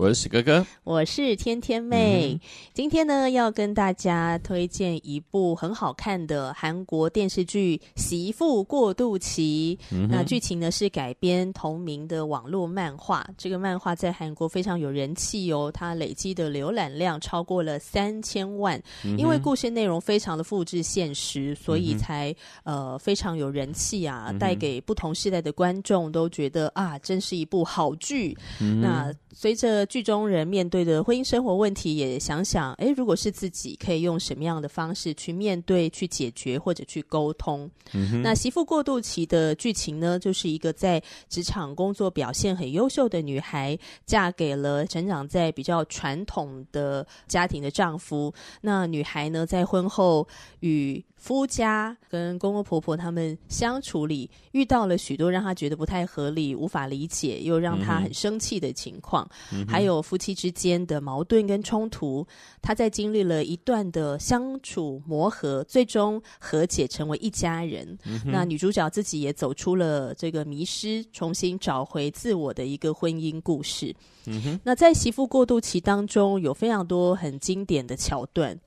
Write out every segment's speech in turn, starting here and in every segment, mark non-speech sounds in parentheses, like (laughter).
我是史哥哥，我是天天妹。嗯、今天呢，要跟大家推荐一部很好看的韩国电视剧《媳妇过渡期》。嗯、那剧情呢是改编同名的网络漫画。这个漫画在韩国非常有人气哦，它累积的浏览量超过了三千万。嗯、因为故事内容非常的复制现实，所以才、嗯、呃非常有人气啊，带给不同世代的观众都觉得啊，真是一部好剧。嗯、那随着剧中人面对的婚姻生活问题，也想想，诶，如果是自己，可以用什么样的方式去面对、去解决或者去沟通？嗯、那媳妇过渡期的剧情呢，就是一个在职场工作表现很优秀的女孩，嫁给了成长在比较传统的家庭的丈夫。那女孩呢，在婚后与夫家跟公公婆婆他们相处里，遇到了许多让他觉得不太合理、无法理解又让他很生气的情况，嗯、还有夫妻之间的矛盾跟冲突。他在经历了一段的相处磨合，最终和解成为一家人。嗯、那女主角自己也走出了这个迷失，重新找回自我的一个婚姻故事。嗯、那在媳妇过渡期当中，有非常多很经典的桥段。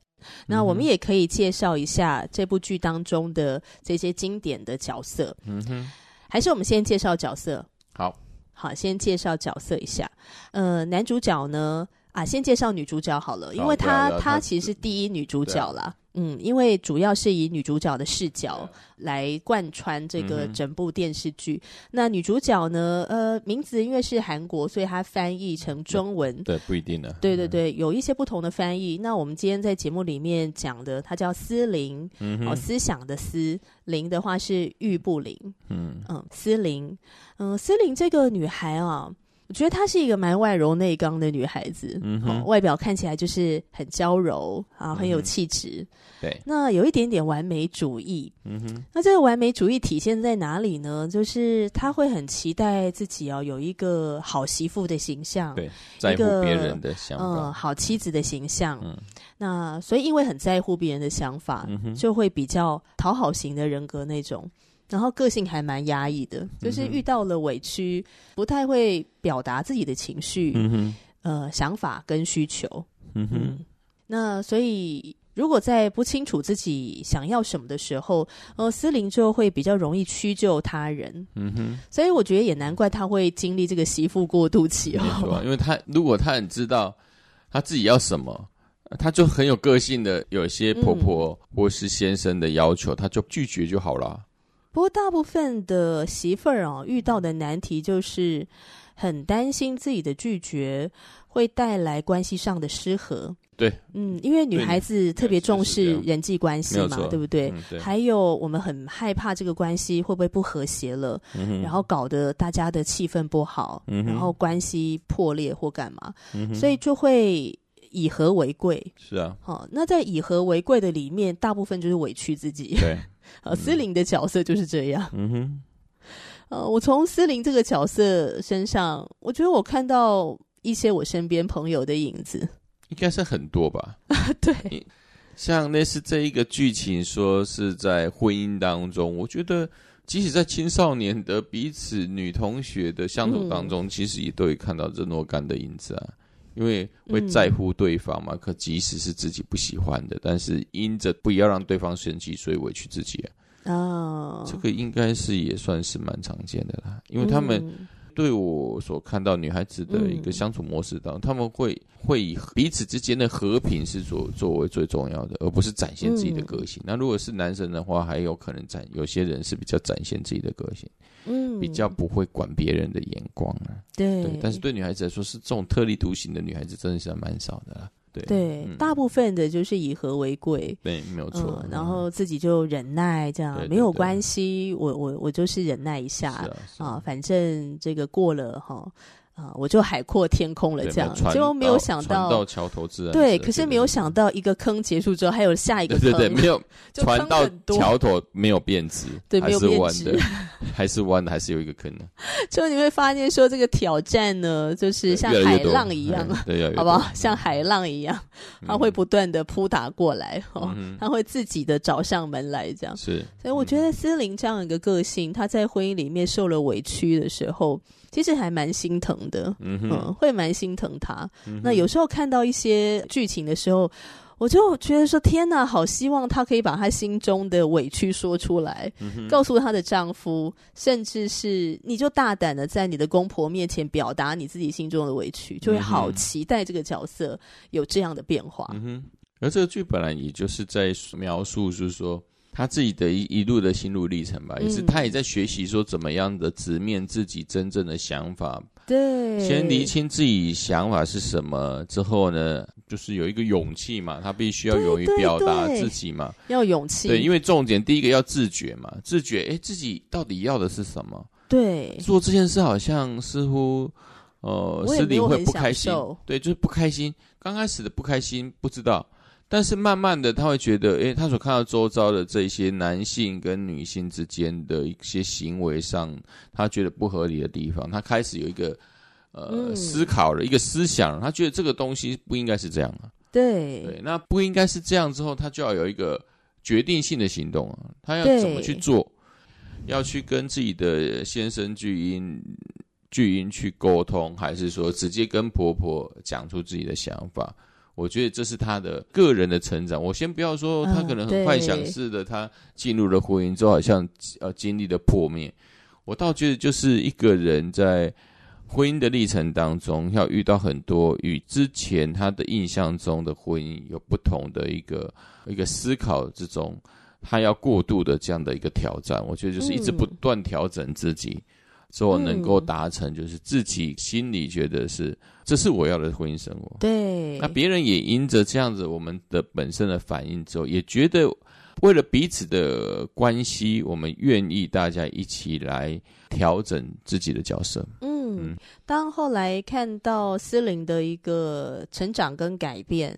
那我们也可以介绍一下这部剧当中的这些经典的角色。嗯哼，还是我们先介绍角色。好，好，先介绍角色一下。呃，男主角呢？啊，先介绍女主角好了，因为她她其实是第一女主角啦。嗯，因为主要是以女主角的视角来贯穿这个整部电视剧。嗯、那女主角呢？呃，名字因为是韩国，所以它翻译成中文。对，不一定的。对对对，有一些不同的翻译。那我们今天在节目里面讲的，她叫思玲，嗯，哦，思想的思，玲的话是玉不灵。嗯嗯，思玲，嗯、呃，思玲这个女孩啊。我觉得她是一个蛮外柔内刚的女孩子，嗯哼、哦，外表看起来就是很娇柔啊，很有气质。嗯、对，那有一点点完美主义。嗯哼，那这个完美主义体现在哪里呢？就是她会很期待自己哦有一个好媳妇的形象，对，在乎别人的想法，嗯，好妻子的形象。嗯，那所以因为很在乎别人的想法，嗯、就会比较讨好型的人格那种。然后个性还蛮压抑的，就是遇到了委屈，嗯、不太会表达自己的情绪、呃、想法跟需求。嗯哼嗯，那所以如果在不清楚自己想要什么的时候，呃，思玲就会比较容易屈就他人。嗯哼，所以我觉得也难怪他会经历这个媳妇过渡期哦。因为他如果他很知道他自己要什么，他就很有个性的，有些婆婆或是先生的要求，嗯、他就拒绝就好了。不过，大部分的媳妇儿啊，遇到的难题就是很担心自己的拒绝会带来关系上的失和。对，嗯，因为女孩子特别重视人际关系嘛，对不对？嗯、对，还有，我们很害怕这个关系会不会不和谐了，嗯、然后搞得大家的气氛不好，嗯、然后关系破裂或干嘛，嗯、所以就会以和为贵。是啊，好，那在以和为贵的里面，大部分就是委屈自己。对。呃，思玲的角色就是这样。嗯哼，呃，我从思玲这个角色身上，我觉得我看到一些我身边朋友的影子，应该是很多吧？(laughs) 对，像类似这一个剧情，说是在婚姻当中，我觉得即使在青少年的彼此女同学的相处当中，嗯、其实也都会看到这若干的影子啊。因为会在乎对方嘛，嗯、可即使是自己不喜欢的，但是因着不要让对方生气，所以委屈自己啊。哦，这个应该是也算是蛮常见的啦，因为他们。嗯对我所看到女孩子的一个相处模式当中，嗯、他们会会以彼此之间的和平是作作为最重要的，而不是展现自己的个性。嗯、那如果是男生的话，还有可能展有些人是比较展现自己的个性，嗯，比较不会管别人的眼光啊。对，对，但是对女孩子来说，是这种特立独行的女孩子真的是蛮少的啦。对对，嗯、大部分的就是以和为贵，对，没有错、嗯。然后自己就忍耐，这样、嗯、没有关系，我我我就是忍耐一下啊，啊，反正这个过了哈。啊，我就海阔天空了，这样，结果没有想到，到桥头自然对，可是没有想到一个坑结束之后，还有下一个坑，对对对，没有船到桥头没有变直，对，没有变直，还是弯的，还是有一个坑呢。就你会发现说，这个挑战呢，就是像海浪一样，对，好不好？像海浪一样，它会不断的扑打过来，哦，它会自己的找上门来，这样是。所以我觉得思玲这样一个个性，她在婚姻里面受了委屈的时候。其实还蛮心疼的，嗯，会蛮心疼他。嗯、那有时候看到一些剧情的时候，我就觉得说：天哪，好希望她可以把她心中的委屈说出来，嗯、告诉她的丈夫，甚至是你就大胆的在你的公婆面前表达你自己心中的委屈，就会好期待这个角色有这样的变化。嗯哼，而这个剧本来也就是在描述，就是说。他自己的一一路的心路历程吧，也是他也在学习说怎么样的直面自己真正的想法。对，先厘清自己想法是什么之后呢，就是有一个勇气嘛，他必须要勇于表达自己嘛，要勇气。对，因为重点第一个要自觉嘛，自觉哎，自己到底要的是什么？对，做这件事好像似乎呃，心里会不开心。对，就是不开心。刚开始的不开心不知道。但是慢慢的，他会觉得，诶，他所看到周遭的这些男性跟女性之间的一些行为上，他觉得不合理的地方，他开始有一个呃、嗯、思考了一个思想，他觉得这个东西不应该是这样啊。对对，那不应该是这样之后，他就要有一个决定性的行动啊，他要怎么去做？要去跟自己的先生巨婴巨婴去沟通，还是说直接跟婆婆讲出自己的想法？我觉得这是他的个人的成长。我先不要说他可能很幻想式的，他进入了婚姻之后，好像呃经历了破灭。我倒觉得就是一个人在婚姻的历程当中，要遇到很多与之前他的印象中的婚姻有不同的一个一个思考之中，他要过度的这样的一个挑战。我觉得就是一直不断调整自己。嗯之后能够达成，就是自己心里觉得是，这是我要的婚姻生活。对，那别人也因着这样子，我们的本身的反应之后，也觉得为了彼此的关系，我们愿意大家一起来调整自己的角色。嗯，嗯，当后来看到思玲的一个成长跟改变，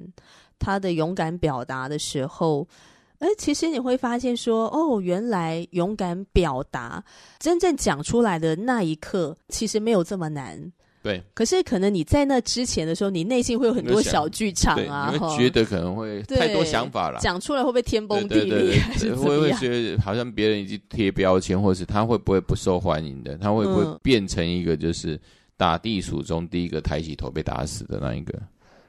她的勇敢表达的时候。哎，其实你会发现说，哦，原来勇敢表达，真正讲出来的那一刻，其实没有这么难。对。可是可能你在那之前的时候，你内心会有很多小剧场啊，你会觉得可能会太多想法了。讲出来会不会天崩地裂？会不会觉得好像别人已经贴标签，或是他会不会不受欢迎的？他会不会变成一个就是打地鼠中第一个抬起头被打死的那一个？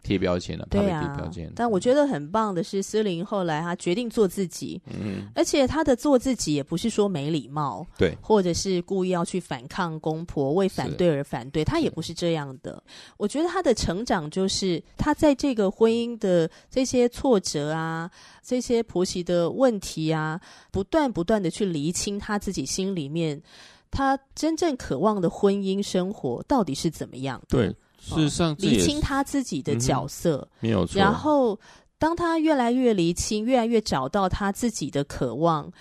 贴标签了，对啊，但我觉得很棒的是，思玲后来她决定做自己，嗯，而且她的做自己也不是说没礼貌，对，或者是故意要去反抗公婆，为反对而反对，她也不是这样的。我觉得她的成长就是她在这个婚姻的这些挫折啊，这些婆媳的问题啊，不断不断的去厘清她自己心里面，她真正渴望的婚姻生活到底是怎么样的。对。事实上，厘清他自己的角色，嗯、没有错。然后，当他越来越厘清，越来越找到他自己的渴望，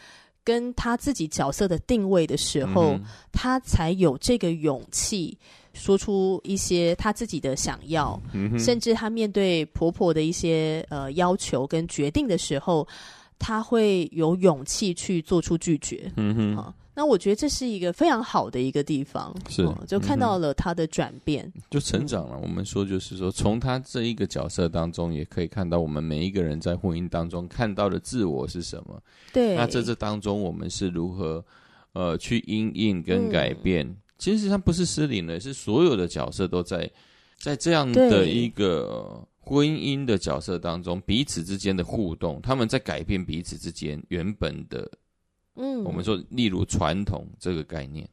跟他自己角色的定位的时候，嗯、他才有这个勇气说出一些他自己的想要。嗯、甚至他面对婆婆的一些呃要求跟决定的时候，他会有勇气去做出拒绝。嗯哼。啊那我觉得这是一个非常好的一个地方，是、哦、就看到了他的转变，嗯、就成长了。嗯、我们说就是说，从他这一个角色当中，也可以看到我们每一个人在婚姻当中看到的自我是什么。对，那在这当中，我们是如何呃去因应跟改变？嗯、其实他不是失灵的，是所有的角色都在在这样的一个婚姻的角色当中，彼此之间的互动，他们在改变彼此之间原本的。嗯，我们说，例如传统这个概念，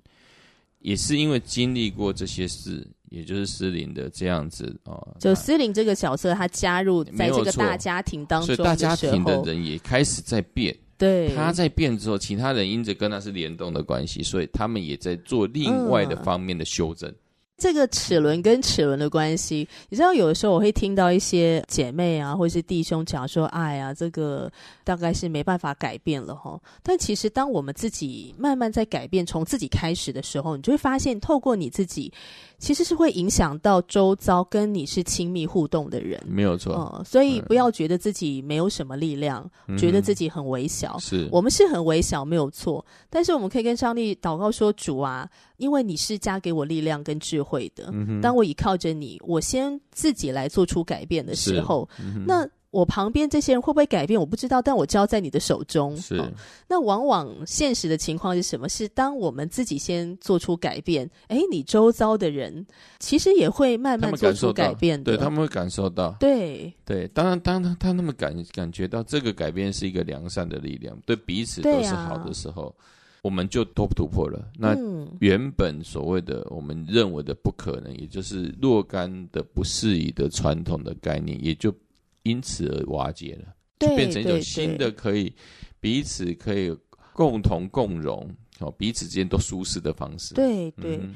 也是因为经历过这些事，也就是诗琳的这样子啊。就诗琳这个角色，他加入在这个大家庭当中，所以大家庭的人也开始在变。对，他在变之后，其他人因着跟他是联动的关系，所以他们也在做另外的方面的修正。这个齿轮跟齿轮的关系，你知道，有的时候我会听到一些姐妹啊，或是弟兄讲说：“哎呀，这个大概是没办法改变了哈。”但其实，当我们自己慢慢在改变，从自己开始的时候，你就会发现，透过你自己，其实是会影响到周遭跟你是亲密互动的人。没有错。嗯，所以不要觉得自己没有什么力量，嗯、觉得自己很微小。是我们是很微小，没有错。但是我们可以跟上帝祷告说：“主啊。”因为你是加给我力量跟智慧的，嗯、当我倚靠着你，我先自己来做出改变的时候，嗯、那我旁边这些人会不会改变？我不知道，但我交在你的手中。是、哦，那往往现实的情况是什么？是当我们自己先做出改变，哎，你周遭的人其实也会慢慢做出改变的，对，他们会感受到。对对，当然，当他他那么感感觉到这个改变是一个良善的力量，对彼此都是好的时候。我们就突突破了。那原本所谓的我们认为的不可能，也就是若干的不适宜的传统的概念，也就因此而瓦解了，就变成一种新的可以彼此可以共同共荣，哦，彼此之间都舒适的方式。对对。嗯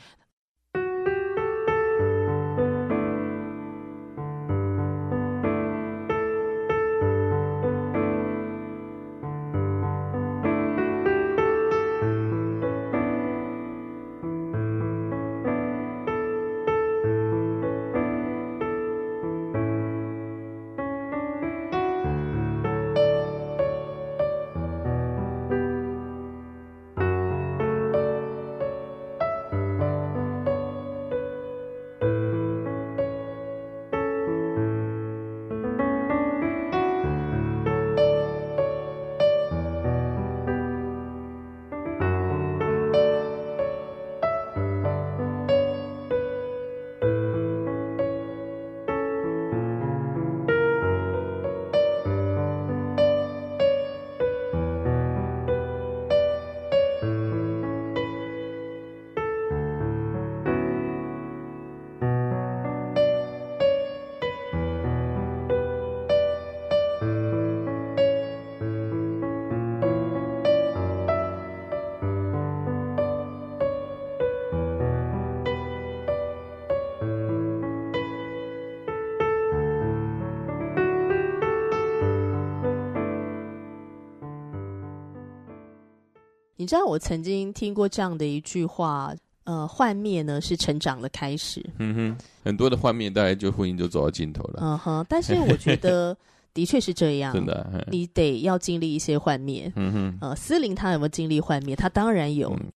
你知道我曾经听过这样的一句话，呃，幻灭呢是成长的开始。嗯哼，很多的幻灭，大概就婚姻就走到尽头了。嗯哼，但是我觉得 (laughs) 的确是这样。真的，你得要经历一些幻灭。嗯哼，呃，思玲她有没有经历幻灭？她当然有，嗯、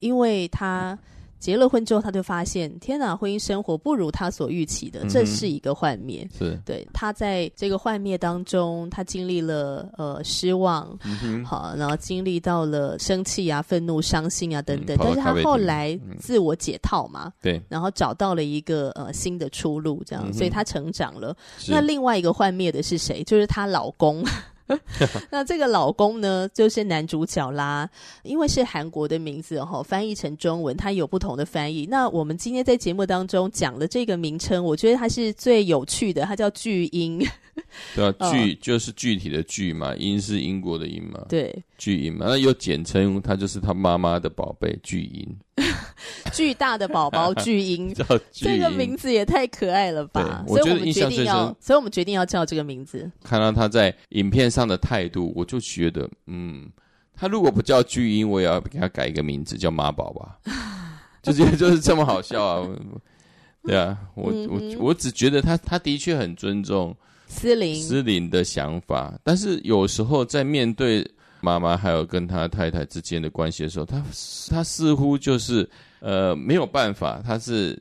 因为她。结了婚之后，他就发现，天哪，婚姻生活不如他所预期的，这是一个幻灭。嗯、是对他在这个幻灭当中，他经历了呃失望，嗯、好，然后经历到了生气啊、愤怒、伤心啊等等。嗯、但是他后来自我解套嘛，对、嗯，然后找到了一个呃新的出路，这样，嗯、所以他成长了。那另外一个幻灭的是谁？就是她老公。(laughs) 那这个老公呢，就是男主角啦。因为是韩国的名字哈，翻译成中文，它有不同的翻译。那我们今天在节目当中讲的这个名称，我觉得它是最有趣的，它叫巨婴。(laughs) 对啊，巨就是具体的巨嘛，英是英国的英嘛，对，巨婴嘛，那又简称，他就是他妈妈的宝贝巨婴，(laughs) 巨大的宝宝巨婴，叫巨，这个名字也太可爱了吧！所以我们决定要，所以我们决定要叫这个名字。看到他在影片上的态度，我就觉得，嗯，他如果不叫巨婴，我也要给他改一个名字，叫妈宝吧，(laughs) 就觉得就是这么好笑啊！对啊，我我我只觉得他他的确很尊重。思玲，思玲的想法，但是有时候在面对妈妈还有跟他太太之间的关系的时候，他他似乎就是呃没有办法，他是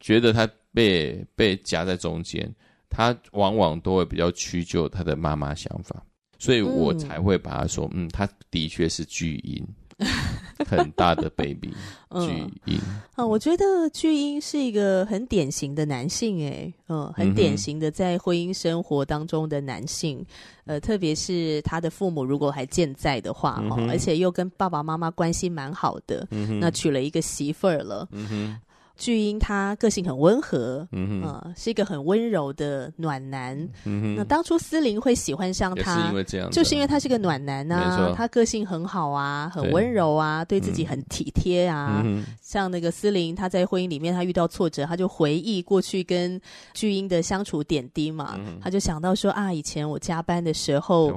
觉得他被被夹在中间，他往往都会比较屈就他的妈妈想法，所以我才会把他说，嗯，他的确是巨婴。很大的 baby，(laughs) 巨婴。啊，我觉得巨婴是一个很典型的男性，诶，嗯，很典型的在婚姻生活当中的男性，呃，特别是他的父母如果还健在的话，嗯，而且又跟爸爸妈妈关系蛮好的，那娶了一个媳妇儿了，巨婴他个性很温和，嗯哼，呃，是一个很温柔的暖男。嗯哼，那当初思玲会喜欢上他，是因为这样，就是因为他是个暖男呐、啊，他个性很好啊，很温柔啊，对，对自己很体贴啊。嗯、像那个思玲，他在婚姻里面他遇到挫折，他就回忆过去跟巨婴的相处点滴嘛，嗯、他就想到说啊，以前我加班的时候，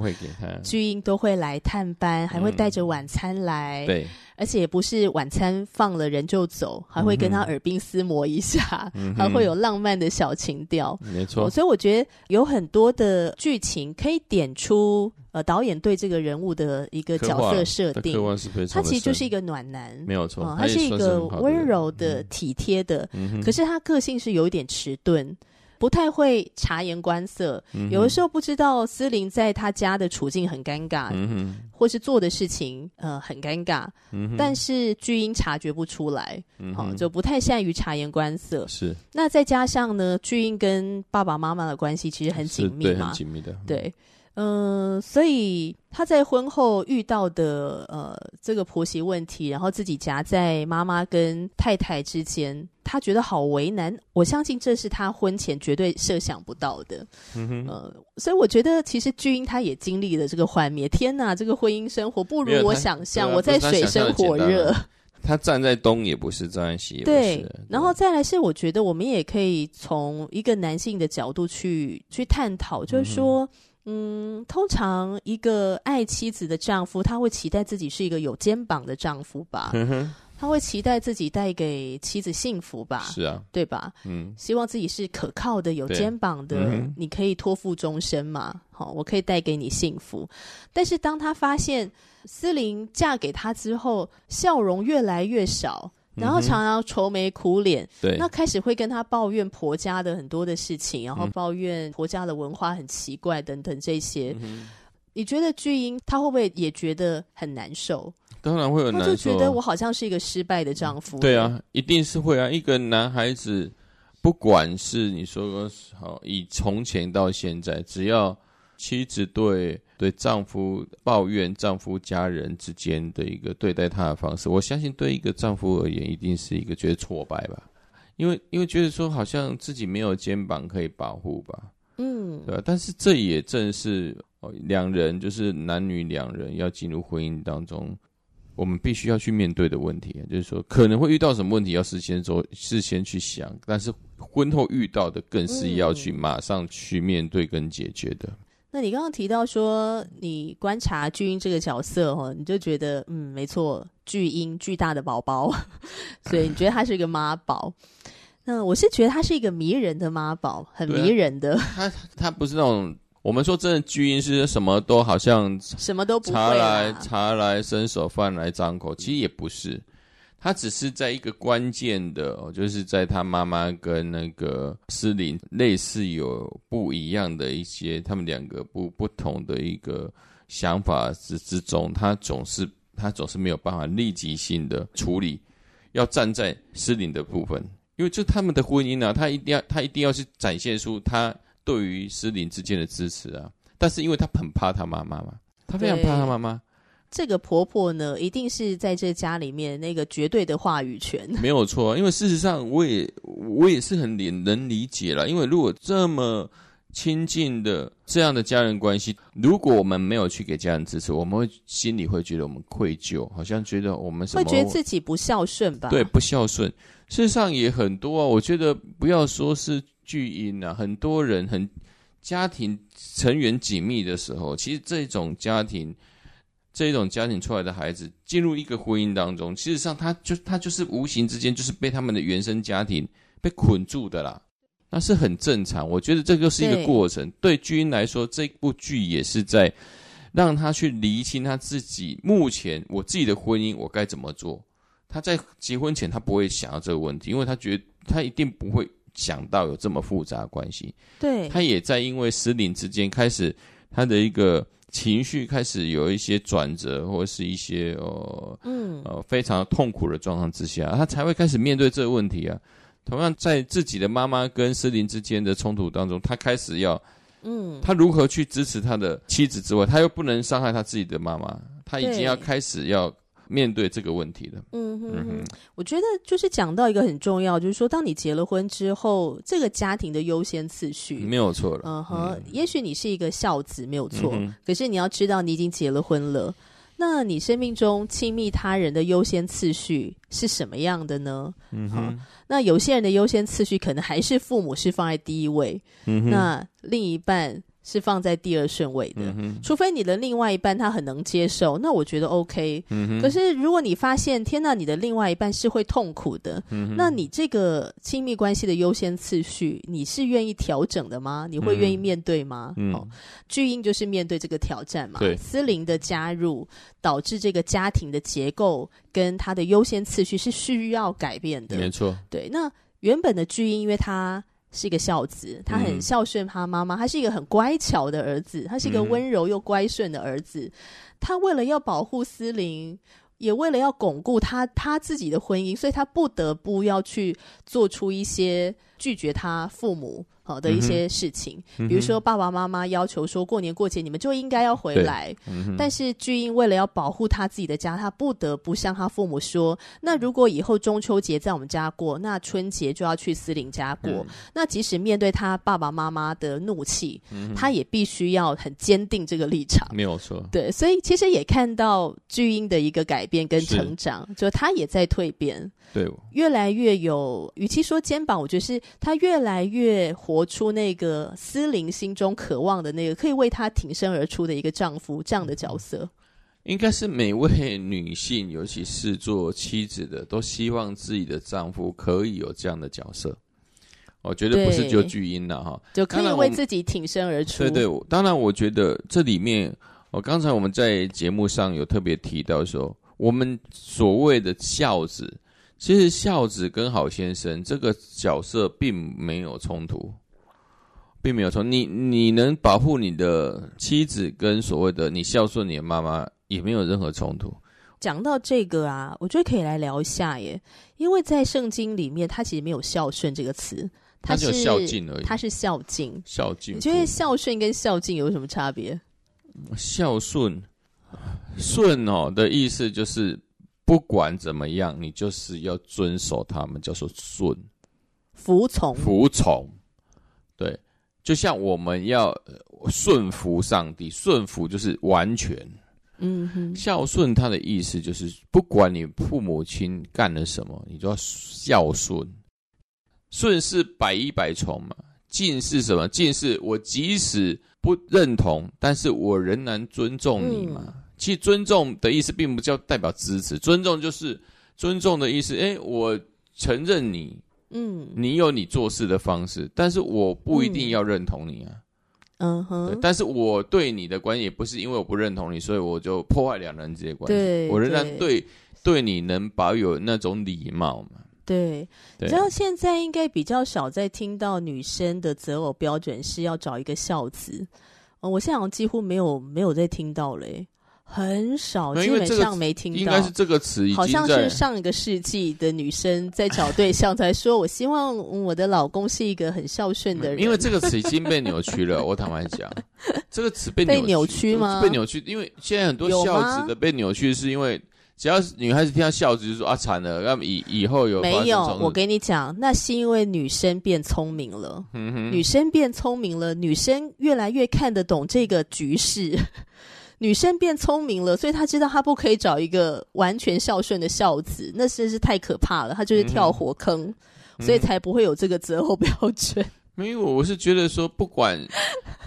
巨婴都会来探班，还会带着晚餐来。嗯、对。而且也不是晚餐放了人就走，还会跟他耳鬓厮磨一下，嗯、还会有浪漫的小情调。没错，所以我觉得有很多的剧情可以点出呃导演对这个人物的一个角色设定。他其实就是一个暖男，没有错，呃、他是一个温柔的、体贴的，嗯、可是他个性是有一点迟钝。不太会察言观色，嗯、有的时候不知道思玲在他家的处境很尴尬，嗯、或是做的事情呃很尴尬，嗯、但是巨婴察觉不出来，哦、就不太善于察言观色。是，那再加上呢，巨婴跟爸爸妈妈的关系其实很紧密嘛，很紧密的，对。嗯、呃，所以他在婚后遇到的呃这个婆媳问题，然后自己夹在妈妈跟太太之间，他觉得好为难。我相信这是他婚前绝对设想不到的。嗯哼，呃，所以我觉得其实巨婴他也经历了这个幻灭。天哪，这个婚姻生活不如我想象，我在水深火热。(laughs) 他站在东也不是，站在西也不是。对，然后再来是，我觉得我们也可以从一个男性的角度去去探讨，就是说。嗯嗯，通常一个爱妻子的丈夫，他会期待自己是一个有肩膀的丈夫吧？他会期待自己带给妻子幸福吧？是啊，对吧？嗯，希望自己是可靠的、有肩膀的，嗯、你可以托付终身嘛？好，我可以带给你幸福。但是当他发现思玲嫁给他之后，笑容越来越少。然后常常愁眉苦脸，对，那开始会跟他抱怨婆家的很多的事情，然后抱怨婆家的文化很奇怪等等这些。嗯、你觉得巨婴他会不会也觉得很难受？当然会很难受，他就觉得我好像是一个失败的丈夫。对啊，一定是会啊。一个男孩子，不管是你说好，以从前到现在，只要妻子对。对丈夫抱怨丈夫家人之间的一个对待她的方式，我相信对一个丈夫而言，一定是一个觉得挫败吧，因为因为觉得说好像自己没有肩膀可以保护吧，嗯，对吧？但是这也正是两人就是男女两人要进入婚姻当中，我们必须要去面对的问题，就是说可能会遇到什么问题，要事先做事先去想，但是婚后遇到的更是要去马上去面对跟解决的。那你刚刚提到说，你观察巨婴这个角色哦，你就觉得嗯，没错，巨婴巨大的宝宝，(laughs) 所以你觉得他是一个妈宝。那我是觉得他是一个迷人的妈宝，很迷人的。(laughs) 啊、他他不是那种我们说真的巨婴是什么都好像什么都不会茶来茶来伸手，饭来张口，其实也不是。他只是在一个关键的，就是在他妈妈跟那个思琳类似有不一样的一些，他们两个不不同的一个想法之之中，他总是他总是没有办法立即性的处理，要站在思琳的部分，因为就他们的婚姻啊，他一定要他一定要去展现出他对于思琳之间的支持啊，但是因为他很怕他妈妈嘛，他非常怕他妈妈。这个婆婆呢，一定是在这家里面那个绝对的话语权。(laughs) 没有错，因为事实上，我也我也是很理能理解了。因为如果这么亲近的这样的家人关系，如果我们没有去给家人支持，我们会心里会觉得我们愧疚，好像觉得我们什么会觉得自己不孝顺吧？对，不孝顺。事实上也很多啊，我觉得不要说是巨婴啊，很多人很家庭成员紧密的时候，其实这种家庭。这一种家庭出来的孩子进入一个婚姻当中，其实上他就他就是无形之间就是被他们的原生家庭被捆住的啦，那是很正常。我觉得这就是一个过程。对，对巨婴来说，这部剧也是在让他去厘清他自己目前我自己的婚姻我该怎么做。他在结婚前他不会想到这个问题，因为他觉得他一定不会想到有这么复杂的关系。对，他也在因为失灵之间开始他的一个。情绪开始有一些转折，或是一些呃，嗯，呃，非常痛苦的状况之下，他才会开始面对这个问题啊。同样，在自己的妈妈跟思琳之间的冲突当中，他开始要，嗯，他如何去支持他的妻子之外，他又不能伤害他自己的妈妈，他已经要开始要面对这个问题的。嗯哼，嗯哼，我觉得就是讲到一个很重要，就是说，当你结了婚之后，这个家庭的优先次序没有错了。嗯哼，嗯，也许你是一个孝子，没有错，嗯，可是你要知道，你已经结了婚了。那你生命中亲密他人的优先次序是什么样的呢？嗯哼，那有些人的优先次序可能还是父母是放在第一位，那另一半。是放在第二顺位的，嗯，除非你的另外一半他很能接受，那我觉得 OK。嗯，可是如果你发现天呐，你的另外一半是会痛苦的，嗯，那你这个亲密关系的优先次序，你是愿意调整的吗？你会愿意面对吗？嗯，哦，巨婴就是面对这个挑战嘛。对，司灵的加入导致这个家庭的结构跟他的优先次序是需要改变的。没错。对，那原本的巨婴，因为他。是一个孝子，他很孝顺他妈妈，他是一个很乖巧的儿子，他是一个温柔又乖顺的儿子。嗯、他为了要保护司灵，也为了要巩固他他自己的婚姻，所以他不得不要去做出一些拒绝他父母。好的一些事情，嗯，比如说爸爸妈妈要求说过年过节你们就应该要回来，嗯，但是巨婴为了要保护他自己的家，他不得不向他父母说：那如果以后中秋节在我们家过，那春节就要去司令家过，嗯。那即使面对他爸爸妈妈的怒气，嗯，他也必须要很坚定这个立场。没有错，对，所以其实也看到巨婴的一个改变跟成长，就他也在蜕变。对，越来越有，与其说肩膀，我觉得是他越来越活出那个思玲心中渴望的那个可以为她挺身而出的一个丈夫这样的角色。应该是每位女性，尤其是做妻子的，都希望自己的丈夫可以有这样的角色。我觉得不是就巨婴了哈，就可以为自己挺身而出。对对，当然我觉得这里面，我刚才我们在节目上有特别提到说，我们所谓的孝子。其实孝子跟好先生这个角色并没有冲突，并没有错。你你能保护你的妻子，跟所谓的你孝顺你的妈妈，也没有任何冲突。讲到这个啊，我觉得可以来聊一下耶，因为在圣经里面，它其实没有孝顺这个词，它是孝敬而已。它是孝敬，孝敬。你觉得孝顺跟孝敬有什么差别？孝顺，顺哦的意思就是。不管怎么样，你就是要遵守他们，叫做顺，服从，服从。对，就像我们要顺服上帝，顺服就是完全。嗯哼，孝顺他的意思就是，不管你父母亲干了什么，你都要孝顺。顺是百依百从嘛，敬是什么？敬是我即使不认同，但是我仍然尊重你嘛。嗯其实尊重的意思并不叫代表支持，尊重就是尊重的意思。哎，我承认你，嗯，你有你做事的方式，但是我不一定要认同你啊。嗯哼，但是我对你的关系也不是因为我不认同你，所以我就破坏两人之间关系。对，我仍然对对，对你能保有那种礼貌嘛。对，你知道现在应该比较少在听到女生的择偶标准是要找一个孝子。嗯，我现在好像几乎没有没有在听到嘞。很少，基本上没听到。应该是这个词，好像是上一个世纪的女生在找对象才说：“我希望我的老公是一个很孝顺的人。”因为这个词已经被扭曲了。(laughs) 我坦白讲，这个词被被扭曲吗？被扭曲，因为现在很多孝子的被扭曲，是因为只要是女孩子听到孝子，就说啊惨了，那么以以后有没有？我跟你讲，那是因为女生变聪明了。嗯，女生变聪明了，女生越来越看得懂这个局势。女生变聪明了，所以她知道她不可以找一个完全孝顺的孝子，那真是太可怕了。她就是跳火坑，嗯、所以才不会有这个择偶标准。没有，我是觉得说，不管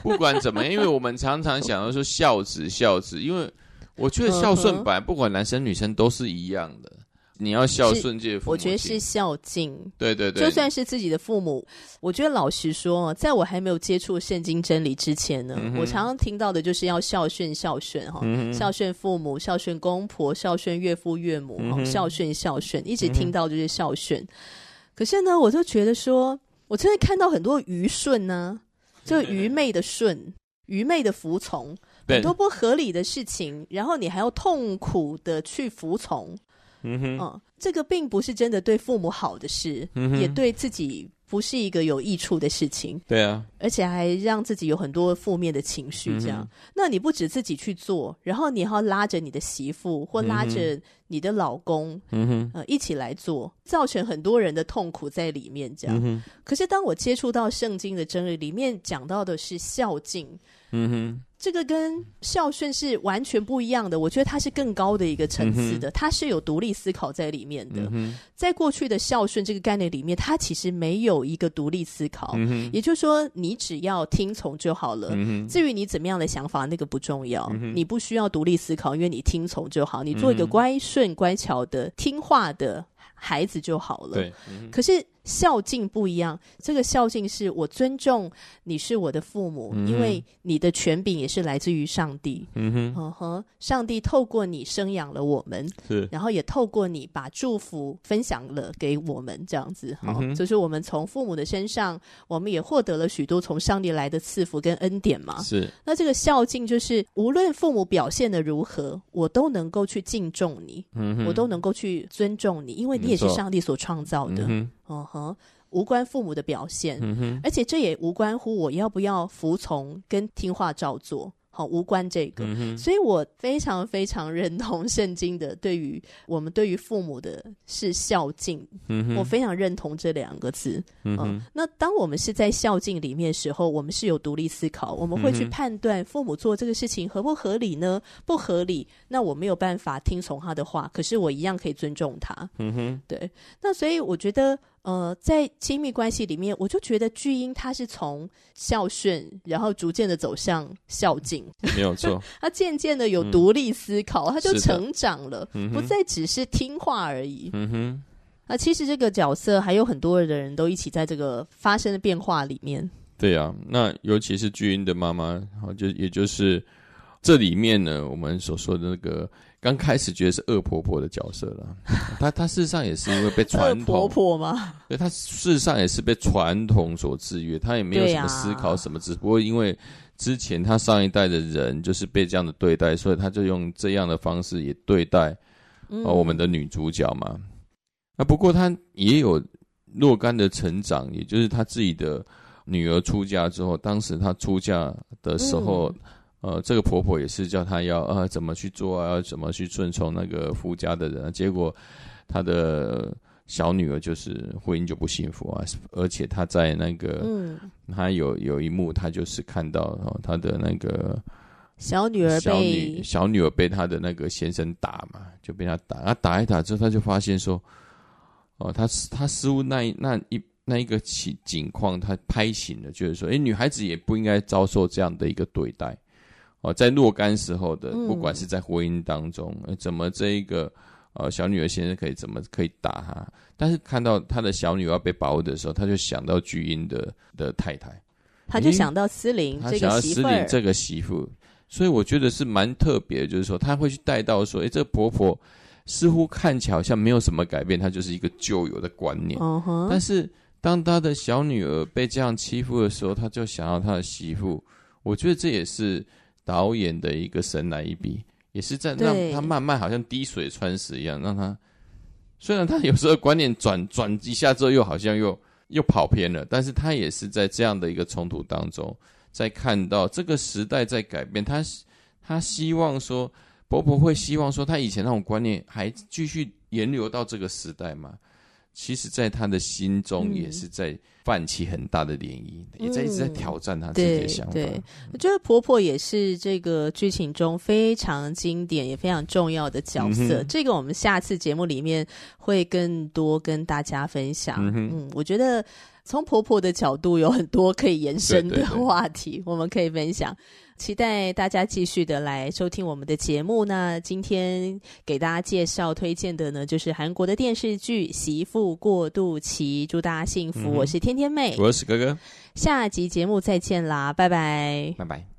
不管怎么样，因为我们常常想要说孝子孝子，因为我觉得孝顺本来不管男生女生都是一样的。你要孝顺这些父母，我觉得是孝敬。对对对，就算是自己的父母，我觉得老实说，在我还没有接触圣经真理之前呢，嗯、我常常听到的就是要孝顺孝顺哈、嗯，孝顺父母，孝顺公婆，孝顺岳父岳母，嗯、孝顺孝顺，一直听到就是孝顺、嗯。可是呢，我就觉得说，我真的看到很多愚顺呢，就愚昧的顺，愚昧的服从，很多不合理的事情，然后你还要痛苦的去服从。嗯哼，嗯，这个并不是真的对父母好的事，嗯、也对自己不是一个有益处的事情。对啊，而且还让自己有很多负面的情绪。这样，嗯、那你不止自己去做，然后你还要拉着你的媳妇或拉着你的老公，嗯哼，呃，一起来做，造成很多人的痛苦在里面。这样，嗯、可是当我接触到圣经的真理，里面讲到的是孝敬。嗯哼。这个跟孝顺是完全不一样的，我觉得它是更高的一个层次的，嗯、它是有独立思考在里面的。嗯、在过去的孝顺这个概念里面，它其实没有一个独立思考，嗯、也就是说，你只要听从就好了。嗯、至于你怎么样的想法，那个不重要，嗯、你不需要独立思考，因为你听从就好，你做一个乖顺、乖巧的、听话的孩子就好了。对，嗯、可是。孝敬不一样，这个孝敬是我尊重你是我的父母，嗯、因为你的权柄也是来自于上帝。嗯哼，嗯哼，上帝透过你生养了我们，是，然后也透过你把祝福分享了给我们，这样子。好，嗯、就是我们从父母的身上，我们也获得了许多从上帝来的赐福跟恩典嘛。是，那这个孝敬就是无论父母表现的如何，我都能够去敬重你，我都能够去尊重你，因为你也是上帝所创造的。嗯哦呵，uh huh, 无关父母的表现，嗯、哼而且这也无关乎我要不要服从跟听话照做。好，无关这个，嗯、哼所以我非常非常认同圣经的对于我们对于父母的是孝敬，嗯、哼我非常认同这两个字。嗯，哼嗯，那当我们是在孝敬里面的时候，我们是有独立思考，我们会去判断父母做这个事情合不合理呢？不合理，那我没有办法听从他的话，可是我一样可以尊重他。嗯哼，对，那所以我觉得。呃，在亲密关系里面，我就觉得巨婴他是从孝顺，然后逐渐的走向孝敬，(laughs) 没有错。(laughs) 他渐渐的有独立思考，嗯、他就成长了，嗯、不再只是听话而已。嗯哼。那其实这个角色还有很多的人都一起在这个发生的变化里面。对啊，那尤其是巨婴的妈妈，就也就是这里面呢，我们所说的那个。刚开始觉得是恶婆婆的角色了，(laughs) 她她事实上也是因为被传统 (laughs) 婆婆吗？(laughs) 对，她事实上也是被传统所制约，她也没有什么思考什么，只不过因为之前她上一代的人就是被这样的对待，所以她就用这样的方式也对待我们的女主角嘛。那，不过她也有若干的成长，也就是她自己的女儿出嫁之后，当时她出嫁的时候。呃，这个婆婆也是叫她要呃怎么去做啊，要怎么去顺从那个夫家的人，结果她的小女儿就是婚姻就不幸福啊，而且她在那个，嗯，她有有一幕，她就是看到哦，她的那个小女儿小女小女儿被她的那个先生打嘛，就被他打，她打一打之后，她就发现说，哦，她她似乎那一那一那一个情景况，她拍醒了，就是说，哎，女孩子也不应该遭受这样的一个对待。哦，在若干时候的，不管是在婚姻当中，嗯、怎么这一个呃小女儿先生可以怎么可以打她？但是看到他的小女儿要被保护的时候，他就想到巨婴的的太太，他就想到斯琳，他想到斯琳这个媳妇，所以我觉得是蛮特别，就是说他会去带到说，哎，这个婆婆似乎看起来好像没有什么改变，她就是一个旧有的观念。Uh 但是当他的小女儿被这样欺负的时候，他就想到他的媳妇。我觉得这也是。导演的一个神来一笔，也是在让他慢慢好像滴水穿石一样，让他虽然他有时候观念转转一下之后，又好像又又跑偏了，但是他也是在这样的一个冲突当中，在看到这个时代在改变，他他希望说，伯伯会希望说，他以前那种观念还继续沿流到这个时代吗？其实，在他的心中也是在泛起很大的涟漪，嗯、也在一直在挑战他自己的想法。对，我觉得婆婆也是这个剧情中非常经典也非常重要的角色。这个我们下次节目里面会更多跟大家分享。嗯，我觉得从婆婆的角度有很多可以延伸的话题，对对对，我们可以分享。期待大家继续的来收听我们的节目。那今天给大家介绍推荐的呢，就是韩国的电视剧《媳妇过渡期》。祝大家幸福！嗯、我是天天妹，我是哥哥。下集节目再见啦，拜拜，拜拜。